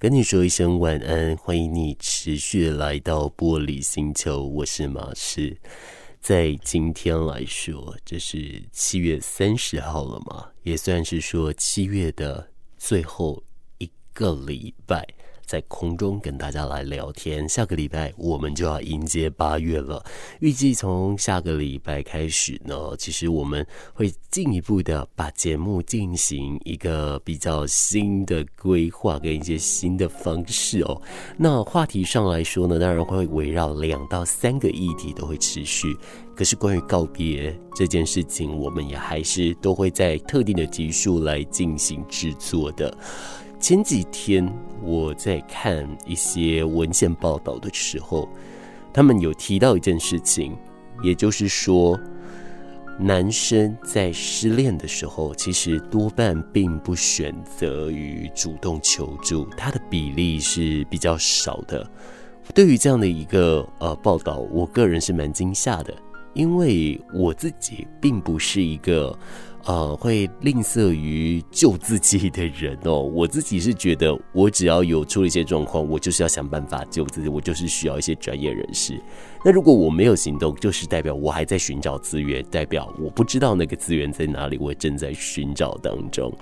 跟你说一声晚安，欢迎你持续来到玻璃星球，我是马氏。在今天来说，这是七月三十号了嘛，也算是说七月的最后一个礼拜。在空中跟大家来聊天，下个礼拜我们就要迎接八月了。预计从下个礼拜开始呢，其实我们会进一步的把节目进行一个比较新的规划跟一些新的方式哦。那话题上来说呢，当然会围绕两到三个议题都会持续。可是关于告别这件事情，我们也还是都会在特定的集数来进行制作的。前几天我在看一些文献报道的时候，他们有提到一件事情，也就是说，男生在失恋的时候，其实多半并不选择于主动求助，他的比例是比较少的。对于这样的一个呃报道，我个人是蛮惊吓的，因为我自己并不是一个。呃，会吝啬于救自己的人哦，我自己是觉得，我只要有出了一些状况，我就是要想办法救自己，我就是需要一些专业人士。那如果我没有行动，就是代表我还在寻找资源，代表我不知道那个资源在哪里，我正在寻找当中。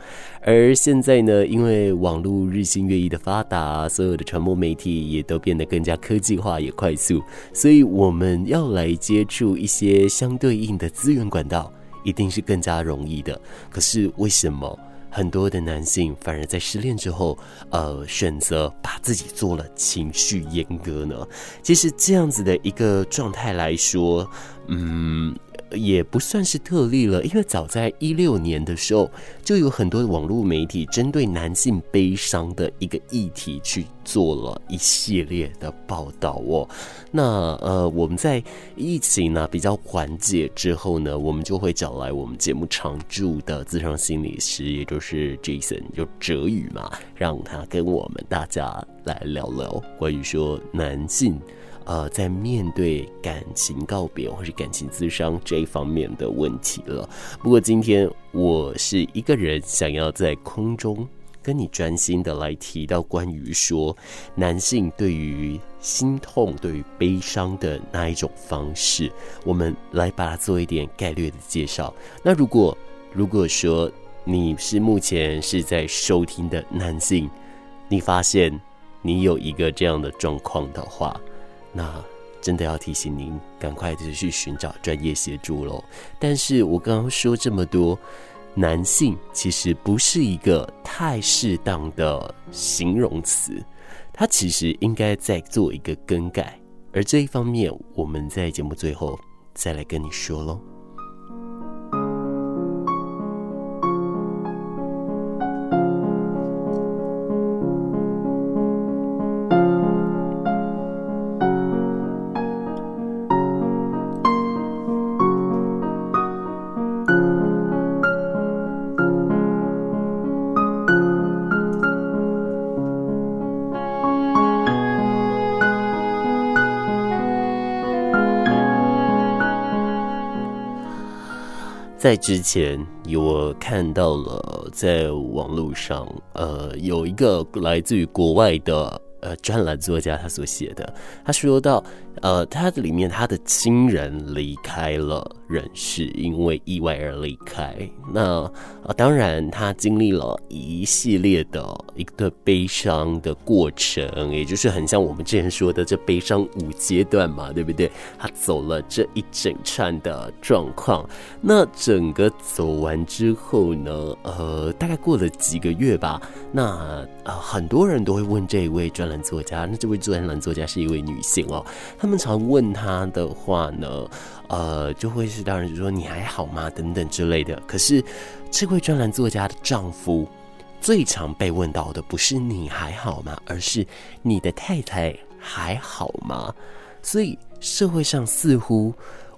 而现在呢，因为网络日新月异的发达，所有的传播媒体也都变得更加科技化也快速，所以我们要来接触一些相对应的资源管道。一定是更加容易的，可是为什么很多的男性反而在失恋之后，呃，选择把自己做了情绪阉割呢？其实这样子的一个状态来说，嗯。也不算是特例了，因为早在一六年的时候，就有很多网络媒体针对男性悲伤的一个议题去做了一系列的报道哦。那呃，我们在疫情呢比较缓解之后呢，我们就会找来我们节目常驻的自伤心理师，也就是 Jason，就哲宇嘛，让他跟我们大家来聊聊关于说男性。呃，在面对感情告别或是感情自伤这一方面的问题了。不过今天我是一个人，想要在空中跟你专心的来提到关于说男性对于心痛、对于悲伤的那一种方式，我们来把它做一点概略的介绍。那如果如果说你是目前是在收听的男性，你发现你有一个这样的状况的话，那真的要提醒您，赶快的去寻找专业协助喽。但是我刚刚说这么多，男性其实不是一个太适当的形容词，它其实应该再做一个更改。而这一方面，我们在节目最后再来跟你说喽。在之前，我看到了在网络上，呃，有一个来自于国外的呃专栏作家，他所写的，他说到。呃，他的里面他的亲人离开了人世，因为意外而离开。那呃，当然他经历了一系列的一个悲伤的过程，也就是很像我们之前说的这悲伤五阶段嘛，对不对？他走了这一整串的状况。那整个走完之后呢，呃，大概过了几个月吧。那呃，很多人都会问这一位专栏作家，那这位专栏作家是一位女性哦。他们常问他的话呢，呃，就会是当然就说你还好吗？等等之类的。可是这位专栏作家的丈夫最常被问到的不是你还好吗，而是你的太太还好吗？所以社会上似乎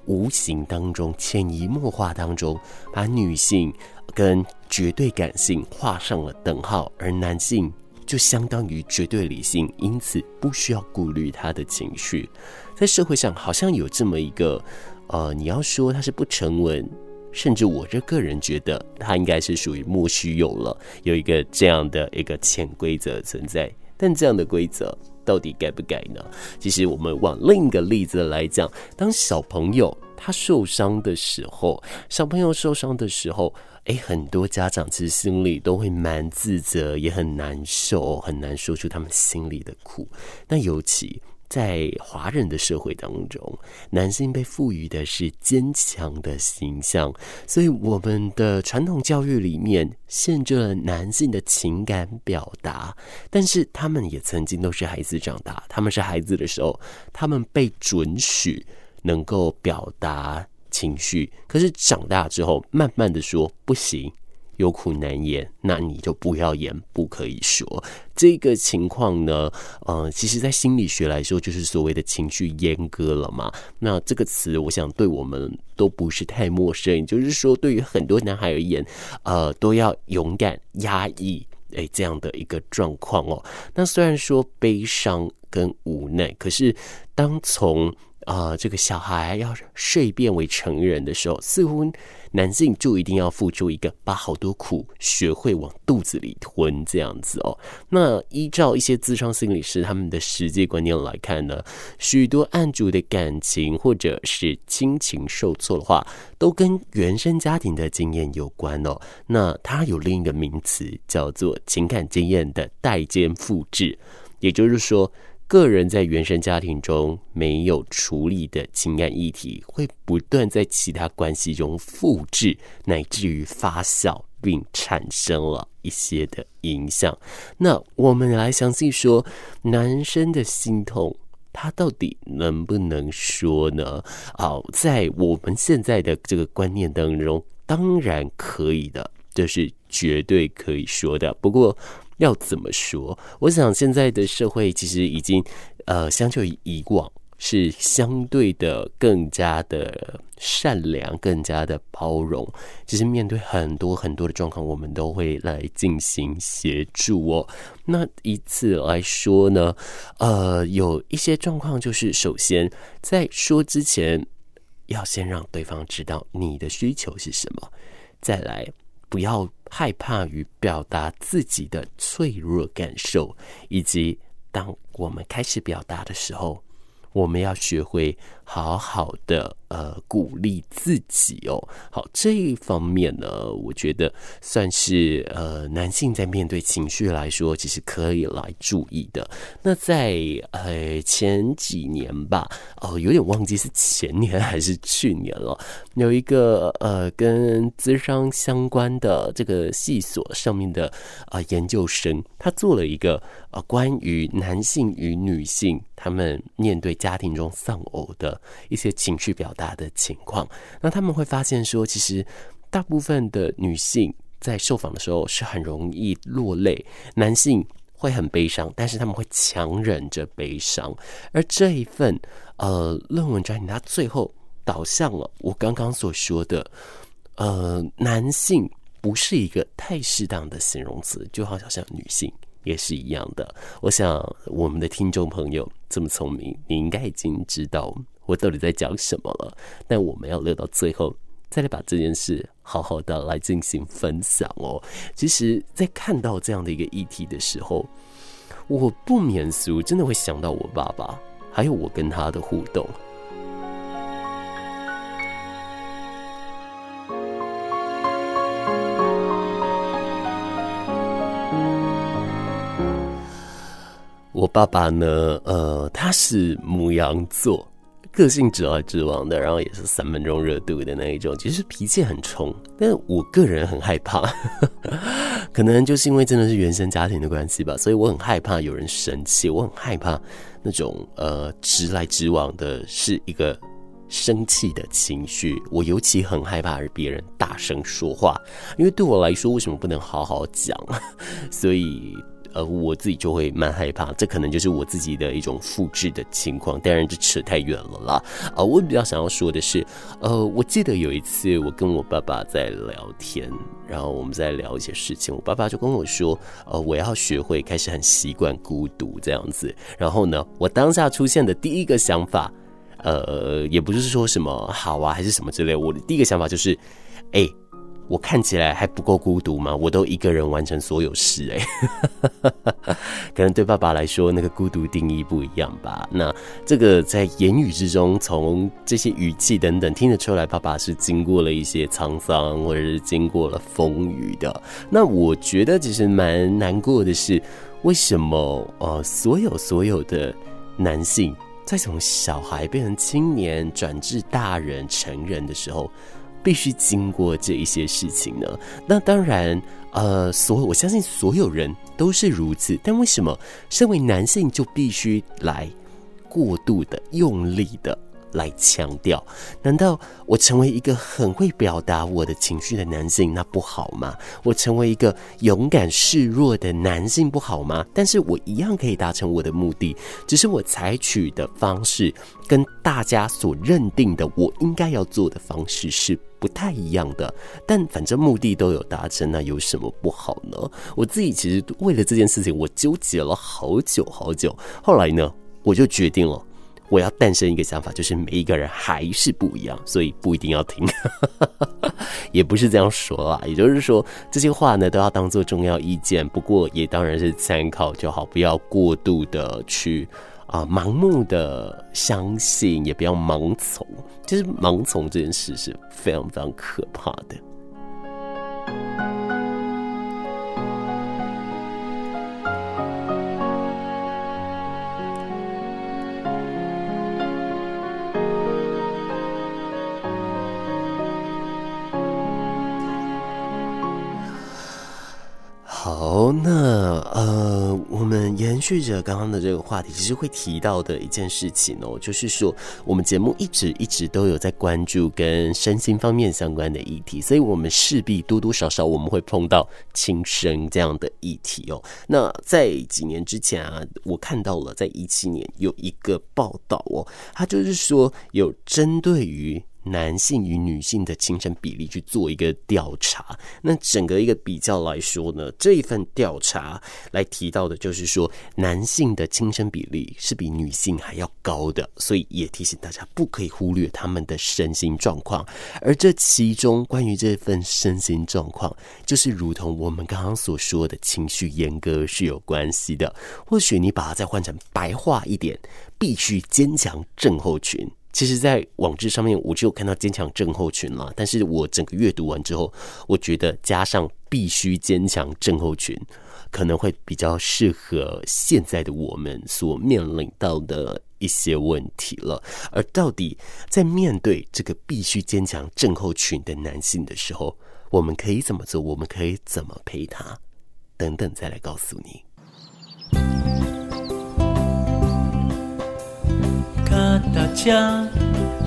无形当中、潜移默化当中，把女性跟绝对感性画上了等号，而男性。就相当于绝对理性，因此不需要顾虑他的情绪。在社会上，好像有这么一个，呃，你要说他是不成文，甚至我这个人觉得他应该是属于莫须有了，有一个这样的一个潜规则存在。但这样的规则到底该不该呢？其实我们往另一个例子来讲，当小朋友他受伤的时候，小朋友受伤的时候，诶，很多家长其实心里都会蛮自责，也很难受，很难说出他们心里的苦。那尤其。在华人的社会当中，男性被赋予的是坚强的形象，所以我们的传统教育里面限制了男性的情感表达。但是他们也曾经都是孩子长大，他们是孩子的时候，他们被准许能够表达情绪，可是长大之后，慢慢的说不行。有苦难言，那你就不要言，不可以说。这个情况呢，呃，其实，在心理学来说，就是所谓的情绪阉割了嘛。那这个词，我想对我们都不是太陌生。就是说，对于很多男孩而言，呃，都要勇敢压抑，诶，这样的一个状况哦。那虽然说悲伤跟无奈，可是当从、呃，这个小孩要睡变为成人的时候，似乎男性就一定要付出一个把好多苦学会往肚子里吞这样子哦。那依照一些咨商心理师他们的实际观念来看呢，许多案主的感情或者是亲情受挫的话，都跟原生家庭的经验有关哦。那它有另一个名词叫做情感经验的代间复制，也就是说。个人在原生家庭中没有处理的情感议题，会不断在其他关系中复制，乃至于发酵，并产生了一些的影响。那我们来详细说，男生的心痛，他到底能不能说呢？好，在我们现在的这个观念当中，当然可以的，这是绝对可以说的。不过，要怎么说？我想现在的社会其实已经，呃，相较于以往是相对的更加的善良，更加的包容。其实面对很多很多的状况，我们都会来进行协助哦。那以此来说呢，呃，有一些状况就是，首先在说之前，要先让对方知道你的需求是什么，再来。不要害怕于表达自己的脆弱感受，以及当我们开始表达的时候，我们要学会好好的呃鼓励自己哦。好，这一方面呢，我觉得算是呃男性在面对情绪来说，其实可以来注意的。那在呃前几年吧，哦，有点忘记是前年还是去年了，有一个呃跟咨商相关的这个系所上面的啊、研究生，他做了一个呃关于男性与女性他们面对家庭中丧偶的一些情绪表达大的情况，那他们会发现说，其实大部分的女性在受访的时候是很容易落泪，男性会很悲伤，但是他们会强忍着悲伤。而这一份呃论文专题，它最后导向了我刚刚所说的，呃，男性不是一个太适当的形容词，就好像像女性。也是一样的，我想我们的听众朋友这么聪明，你应该已经知道我到底在讲什么了。但我们要留到最后再来把这件事好好的来进行分享哦。其实，在看到这样的一个议题的时候，我不免俗，真的会想到我爸爸，还有我跟他的互动。我爸爸呢，呃，他是牡羊座，个性直来直往的，然后也是三分钟热度的那一种，其实脾气很冲。但我个人很害怕，可能就是因为真的是原生家庭的关系吧，所以我很害怕有人生气，我很害怕那种呃直来直往的是一个生气的情绪。我尤其很害怕别人大声说话，因为对我来说，为什么不能好好讲？所以。呃，我自己就会蛮害怕，这可能就是我自己的一种复制的情况。当然，这扯太远了啦。啊、我比较想要说的是，呃，我记得有一次我跟我爸爸在聊天，然后我们在聊一些事情，我爸爸就跟我说，呃，我要学会开始很习惯孤独这样子。然后呢，我当下出现的第一个想法，呃，也不是说什么好啊，还是什么之类，我的第一个想法就是，哎。我看起来还不够孤独吗？我都一个人完成所有事，哎，可能对爸爸来说，那个孤独定义不一样吧。那这个在言语之中，从这些语气等等听得出来，爸爸是经过了一些沧桑，或者是经过了风雨的。那我觉得其实蛮难过的是，为什么呃，所有所有的男性在从小孩变成青年，转至大人、成人的时候，必须经过这一些事情呢？那当然，呃，所我相信所有人都是如此。但为什么身为男性就必须来过度的用力的？来强调，难道我成为一个很会表达我的情绪的男性，那不好吗？我成为一个勇敢示弱的男性不好吗？但是我一样可以达成我的目的，只是我采取的方式跟大家所认定的我应该要做的方式是不太一样的。但反正目的都有达成，那有什么不好呢？我自己其实为了这件事情，我纠结了好久好久。后来呢，我就决定了。我要诞生一个想法，就是每一个人还是不一样，所以不一定要听，也不是这样说啊。也就是说，这些话呢都要当做重要意见，不过也当然是参考就好，不要过度的去啊、盲目的相信，也不要盲从。其实盲从这件事是非常非常可怕的。那呃，我们延续着刚刚的这个话题，其实会提到的一件事情哦，就是说我们节目一直一直都有在关注跟身心方面相关的议题，所以我们势必多多少少我们会碰到轻生这样的议题哦。那在几年之前啊，我看到了在一七年有一个报道哦，它就是说有针对于。男性与女性的轻生比例去做一个调查，那整个一个比较来说呢，这一份调查来提到的就是说，男性的轻生比例是比女性还要高的，所以也提醒大家不可以忽略他们的身心状况。而这其中关于这份身心状况，就是如同我们刚刚所说的情绪阉割是有关系的。或许你把它再换成白话一点，必须坚强症候群。其实，在网志上面，我就有看到坚强症候群了。但是我整个阅读完之后，我觉得加上必须坚强症候群，可能会比较适合现在的我们所面临到的一些问题了。而到底在面对这个必须坚强症候群的男性的时候，我们可以怎么做？我们可以怎么陪他？等等，再来告诉你。家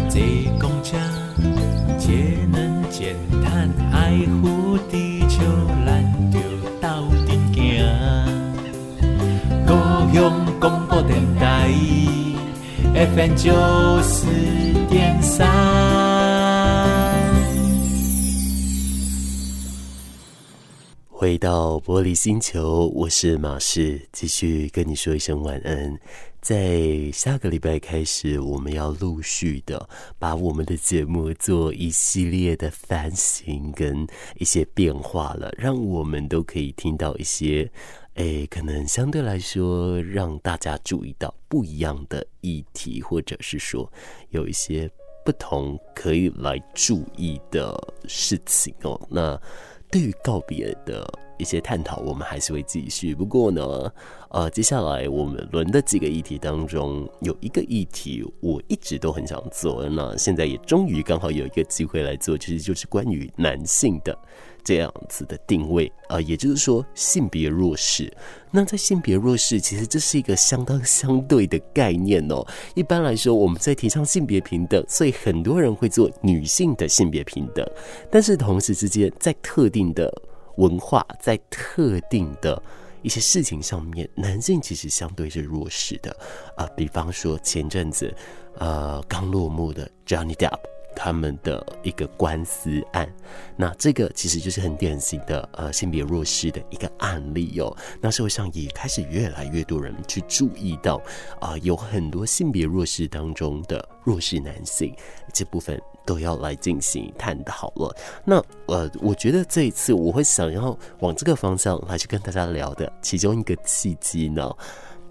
坐公车，节能减碳，爱护地球，咱就斗阵行。高雄广播电台，FM 九四点三。回到玻璃星球，我是马士，继续跟你说一声晚安。在下个礼拜开始，我们要陆续的把我们的节目做一系列的翻新跟一些变化了，让我们都可以听到一些，诶，可能相对来说让大家注意到不一样的议题，或者是说有一些不同可以来注意的事情哦。那对于告别的一些探讨，我们还是会继续。不过呢，呃，接下来我们轮的几个议题当中，有一个议题我一直都很想做，那现在也终于刚好有一个机会来做，其实就是关于男性的这样子的定位啊，呃，也就是说性别弱势。那在性别弱势，其实这是一个相当相对的概念哦。一般来说，我们在提倡性别平等，所以很多人会做女性的性别平等，但是同时之间，在特定的文化，在特定的。一些事情上面，男性其实相对是弱势的啊、比方说前阵子，呃，刚落幕的 Johnny Depp 他们的一个官司案。那这个其实就是很典型的呃性别弱势的一个案例哦。那社会上也开始越来越多人去注意到啊、有很多性别弱势当中的弱势男性这部分。都要来进行探讨了。那呃，我觉得这一次我会想要往这个方向来去跟大家聊的其中一个契机呢，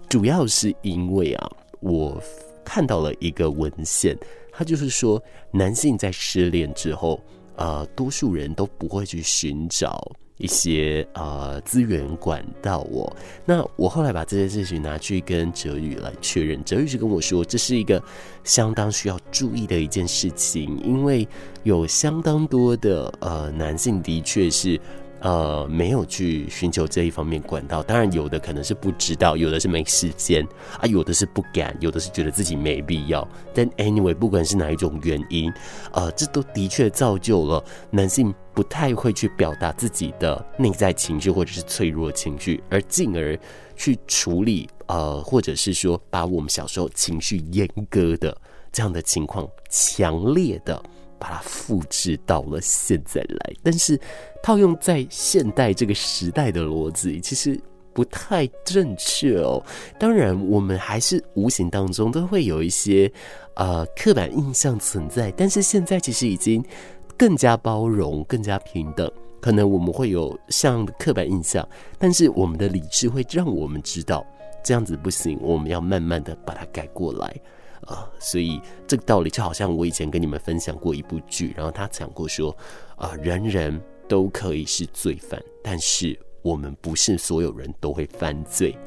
主要是因为啊，我看到了一个文献，他就是说男性在失恋之后，呃，多数人都不会去寻找。一些呃资源管道哦，那我后来把这件事情拿去跟哲宇来确认，哲宇是跟我说，这是一个相当需要注意的一件事情，因为有相当多的呃男性的确是。呃，没有去寻求这一方面管道，当然有的可能是不知道，有的是没时间啊，有的是不敢，有的是觉得自己没必要。但 anyway，不管是哪一种原因，呃，这都的确造就了男性不太会去表达自己的内在情绪或者是脆弱情绪，而进而去处理呃，或者是说把我们小时候情绪阉割的这样的情况强烈的。把它复制到了现在来，但是套用在现代这个时代的逻辑，其实不太正确哦。当然，我们还是无形当中都会有一些呃刻板印象存在，但是现在其实已经更加包容、更加平等。可能我们会有像刻板印象，但是我们的理智会让我们知道这样子不行，我们要慢慢的把它改过来。啊、所以这个道理就好像我以前跟你们分享过一部剧，然后他讲过说，啊、人人都可以是罪犯，但是我们不是所有人都会犯罪，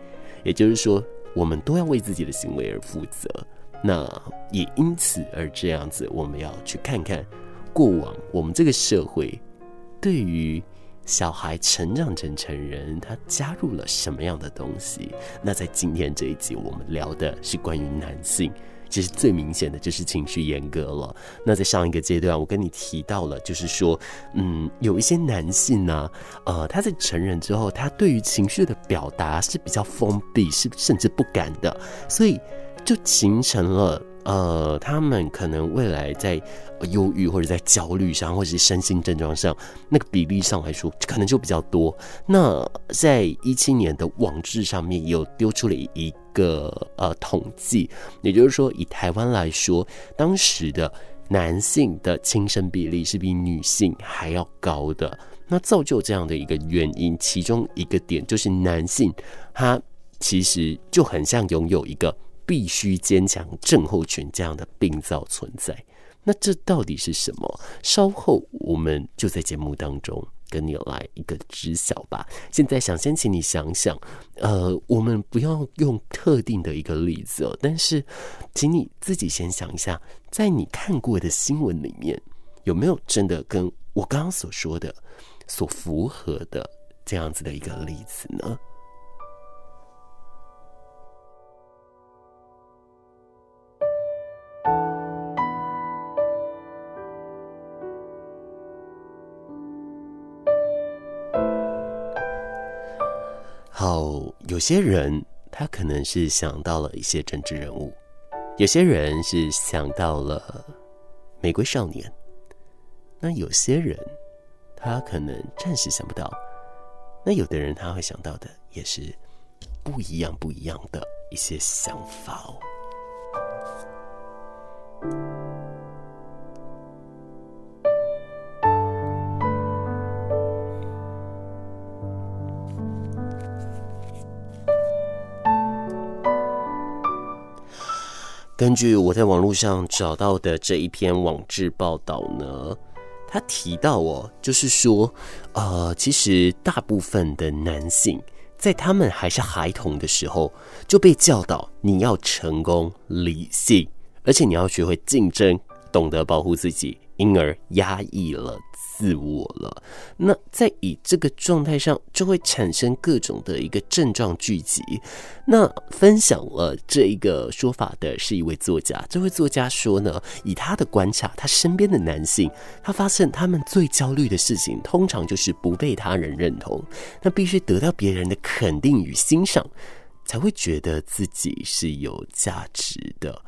也就是说，我们都要为自己的行为而负责。那也因此而这样子，我们要去看看过往我们这个社会对于小孩成长成成人，他加入了什么样的东西。那在今天这一集，我们聊的是关于男性。其实最明显的就是情绪阉割了。那在上一个阶段，我跟你提到了，就是说，嗯，有一些男性呢，呃，他在成人之后，他对于情绪的表达是比较封闭，是甚至不敢的，所以就形成了。呃，他们可能未来在忧郁或者在焦虑上，或者是身心症状上，那个比例上来说，可能就比较多。那在一七年的网志上面有丢出了一个呃统计，也就是说，以台湾来说，当时的男性的轻生比例是比女性还要高的。那造就这样的一个原因，其中一个点就是男性他其实就很像拥有一个。必须坚强症候群这样的病灶存在，那这到底是什么？稍后我们就在节目当中跟你来一个知晓吧。现在想先请你想想，呃，我们不要用特定的一个例子哦，但是请你自己先想一下，在你看过的新闻里面，有没有真的跟我刚刚所说的所符合的这样子的一个例子呢？哦，有些人他可能是想到了一些政治人物，有些人是想到了玫瑰少年，那有些人他可能暂时想不到，那有的人他会想到的也是不一样不一样的一些想法哦。根据我在网络上找到的这一篇网志报道呢，他提到哦，就是说，呃，其实大部分的男性在他们还是孩童的时候就被教导你要成功、理性，而且你要学会竞争，懂得保护自己，因而压抑了。自我了，那在以这个状态上，就会产生各种的一个症状聚集。那分享了这一个说法的是一位作家，这位作家说呢，以他的观察，他身边的男性，他发现他们最焦虑的事情，通常就是不被他人认同，那必须得到别人的肯定与欣赏，才会觉得自己是有价值的。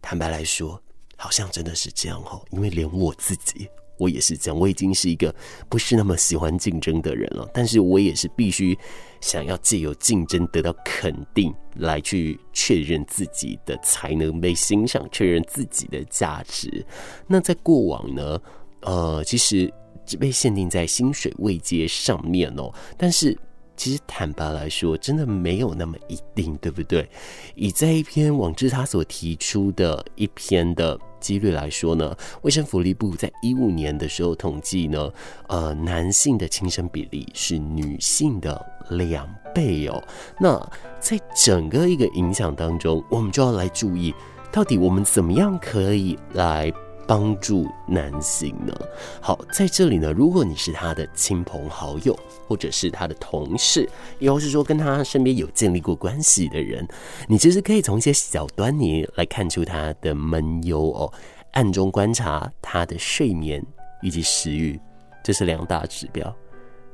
坦白来说。好像真的是这样哦，因为连我自己。我也是这样，我已经是一个不是那么喜欢竞争的人了，但是我也是必须想要借由竞争得到肯定，来去确认自己的才能被欣赏，确认自己的价值。那在过往呢，呃，其实只被限定在薪水位阶上面哦，但是其实坦白来说，真的没有那么一定，对不对？以在一篇网志他所提出的一篇的。几率来说呢，卫生福利部在一五年的时候统计呢，呃，男性的轻生比例是女性的两倍哦。那在整个一个影响当中，我们就要来注意，到底我们怎么样可以来。帮助男性呢？好，在这里呢，如果你是他的亲朋好友，或者是他的同事，又或是说跟他身边有建立过关系的人，你其实可以从一些小端倪来看出他的闷忧哦，暗中观察他的睡眠以及食欲，这是两大指标。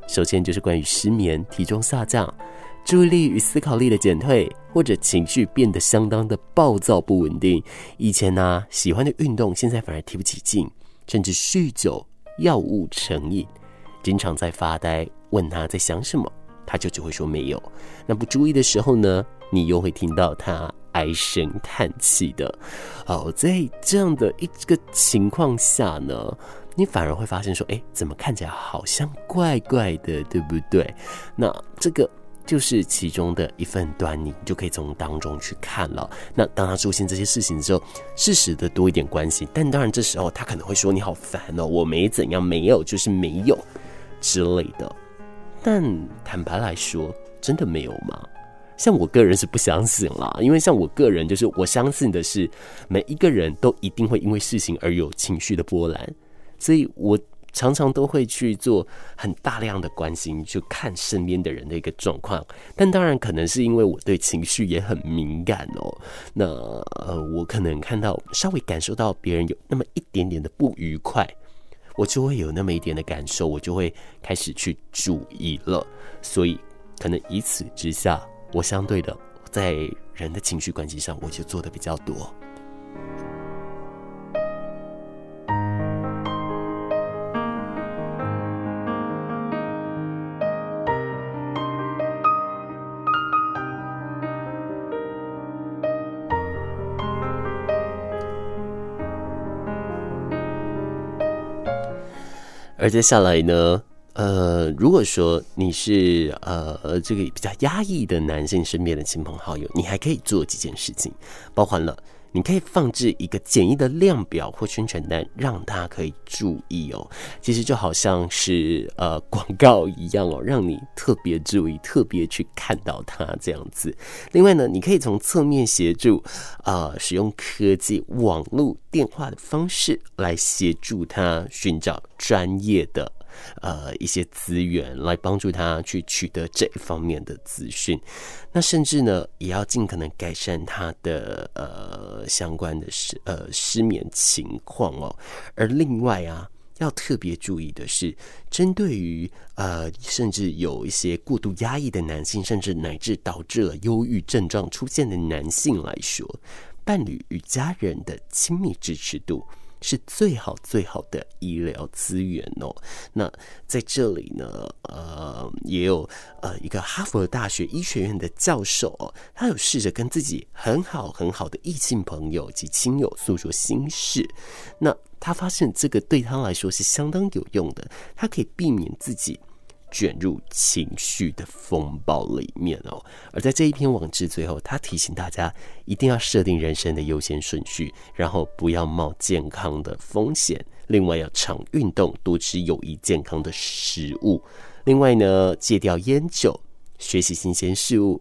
首先就是关于失眠、体重下降。注意力与思考力的减退，或者情绪变得相当的暴躁不稳定。以前呢、喜欢的运动，现在反而提不起劲，甚至酗酒、药物成瘾，经常在发呆。问他在想什么，他就只会说没有。那不注意的时候呢，你又会听到他唉声叹气的。好，在这样的一个情况下呢，你反而会发现说，哎，怎么看起来好像怪怪的，对不对？那这个。就是其中的一份端倪，你就可以从当中去看了。那当他出现这些事情的时候，适时的多一点关心。但当然，这时候他可能会说：“你好烦哦，我没怎样，没有就是没有之类的。”但坦白来说，真的没有吗？像我个人是不相信啦，因为像我个人就是我相信的是，每一个人都一定会因为事情而有情绪的波澜，所以我。常常都会去做很大量的关心，去看身边的人的一个状况。但当然，可能是因为我对情绪也很敏感哦。那呃，我可能看到稍微感受到别人有那么一点点的不愉快，我就会有那么一点的感受，我就会开始去注意了。所以，可能以此之下，我相对的在人的情绪关系上，我就做的比较多。而接下来呢，呃，如果说你是呃这个比较压抑的男性身边的亲朋好友，你还可以做几件事情，包含了。你可以放置一个简易的量表或宣传单，让他可以注意哦。其实就好像是呃广告一样哦，让你特别注意、特别去看到他这样子。另外呢，你可以从侧面协助，呃，使用科技、网络、电话的方式来协助他寻找专业的。呃，一些资源来帮助他去取得这一方面的资讯，那甚至呢，也要尽可能改善他的呃相关的失呃失眠情况哦。而另外啊，要特别注意的是，针对于呃甚至有一些过度压抑的男性，甚至乃至导致了忧郁症状出现的男性来说，伴侣与家人的亲密支持度。是最好最好的医疗资源哦。那在这里呢，呃，也有呃一个哈佛大学医学院的教授哦，他有试着跟自己很好很好的异性朋友及亲友诉说心事。那他发现这个对他来说是相当有用的，他可以避免自己。卷入情绪的风暴里面哦，而在这一篇网志最后，他提醒大家一定要设定人生的优先顺序，然后不要冒健康的风险。另外要常运动，多吃有益健康的食物。另外呢，戒掉烟酒，学习新鲜事物，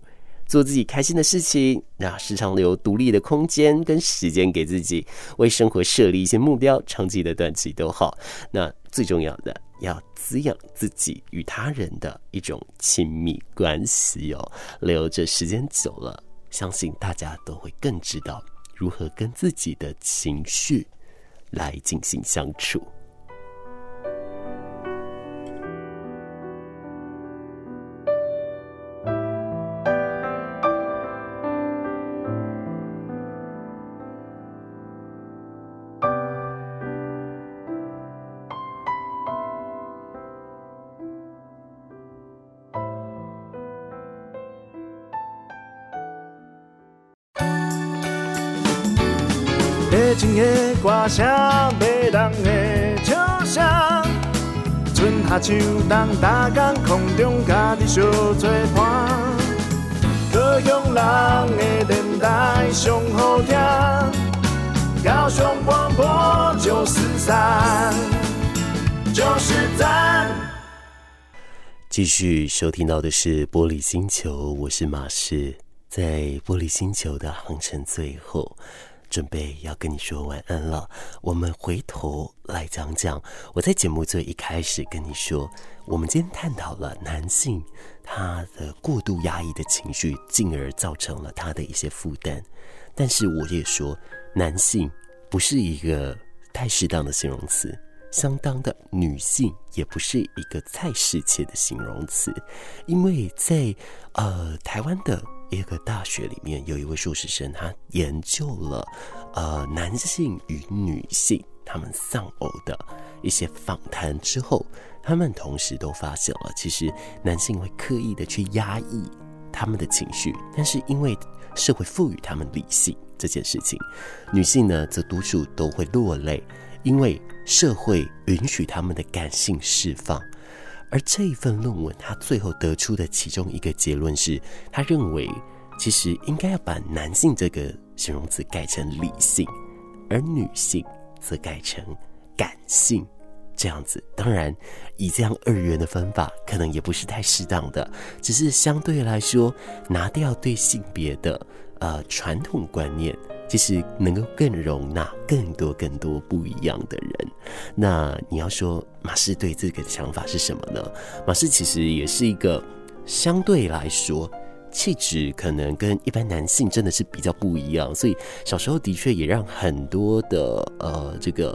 做自己开心的事情。那时常留独立的空间跟时间给自己，为生活设立一些目标，长期的、短期都好。那最重要的。要滋养自己与他人的一种亲密关系哦，留着时间久了，相信大家都会更知道如何跟自己的情绪来进行相处。的歌声，迷人的笑声，春夏秋冬，逐天空中甲你相作伴。高雄人的电台上好听，高雄广播九四三，九四三。继续收听到的是《玻璃星球》，我是马士，在《玻璃星球》的航程最后。准备要跟你说晚安了。我们回头来讲讲，我在节目最一开始跟你说，我们今天探讨了男性他的过度压抑的情绪，进而造成了他的一些负担。但是我也说，男性不是一个太适当的形容词，相当的女性也不是一个太适切的形容词，因为在呃台湾的。一个大学里面有一位硕士生，他研究了呃男性与女性他们丧偶的一些访谈之后，他们同时都发现了，其实男性会刻意的去压抑他们的情绪，但是因为社会赋予他们理性这件事情，女性呢则多数都会落泪，因为社会允许他们的感性释放。而这一份论文，他最后得出的其中一个结论是，他认为其实应该要把男性这个形容词改成理性，而女性则改成感性，这样子。当然，以这样二元的分法，可能也不是太适当的，只是相对来说，拿掉对性别的呃传统观念。其实能够更容纳更多更多不一样的人。那你要说马氏对这个想法是什么呢？马氏其实也是一个相对来说。气质可能跟一般男性真的是比较不一样，所以小时候的确也让很多的呃这个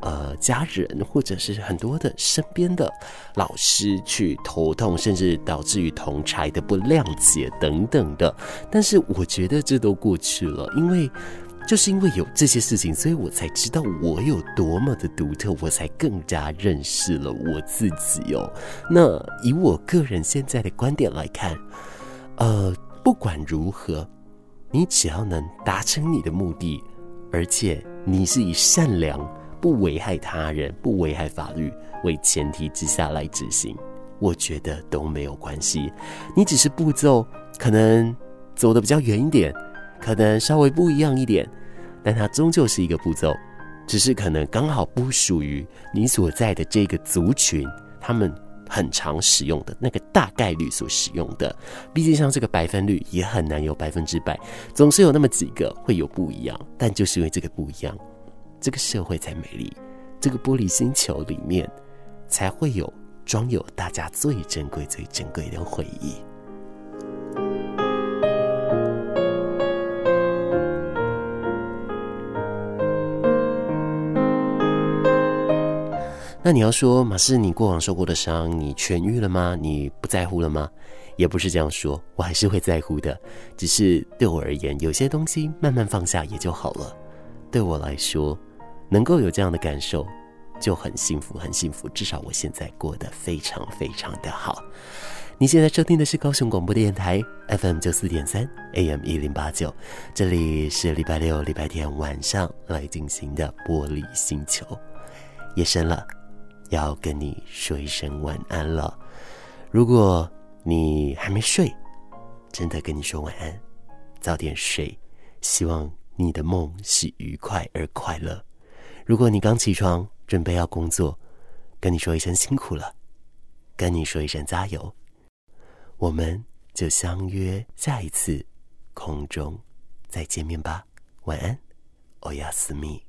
呃家人或者是很多的身边的老师去头痛，甚至导致于同侪的不谅解等等的。但是我觉得这都过去了，因为就是因为有这些事情，所以我才知道我有多么的独特，我才更加认识了我自己哦。那以我个人现在的观点来看。呃，不管如何，你只要能达成你的目的，而且你是以善良、不危害他人、不危害法律为前提之下来执行，我觉得都没有关系。你只是步骤可能走得比较远一点，可能稍微不一样一点，但它终究是一个步骤，只是可能刚好不属于你所在的这个族群，他们。很常使用的那个大概率所使用的，毕竟像这个百分率也很难有百分之百，总是有那么几个会有不一样。但就是因为这个不一样，这个社会才美丽，这个玻璃星球里面才会有装有大家最珍贵、最珍贵的回忆。那你要说马氏，你过往受过的伤，你痊愈了吗？你不在乎了吗？也不是这样说，我还是会在乎的。只是对我而言，有些东西慢慢放下也就好了。对我来说，能够有这样的感受就很幸福，很幸福。至少我现在过得非常非常的好。你现在收听的是高雄广播电台 FM 九四点三 AM 一零八九，这里是礼拜六、礼拜天晚上来进行的玻璃星球。夜深了。要跟你说一声晚安了。如果你还没睡，真的跟你说晚安，早点睡。希望你的梦是愉快而快乐。如果你刚起床，准备要工作，跟你说一声辛苦了，跟你说一声加油。我们就相约下一次空中再见面吧。晚安，欧亚斯密。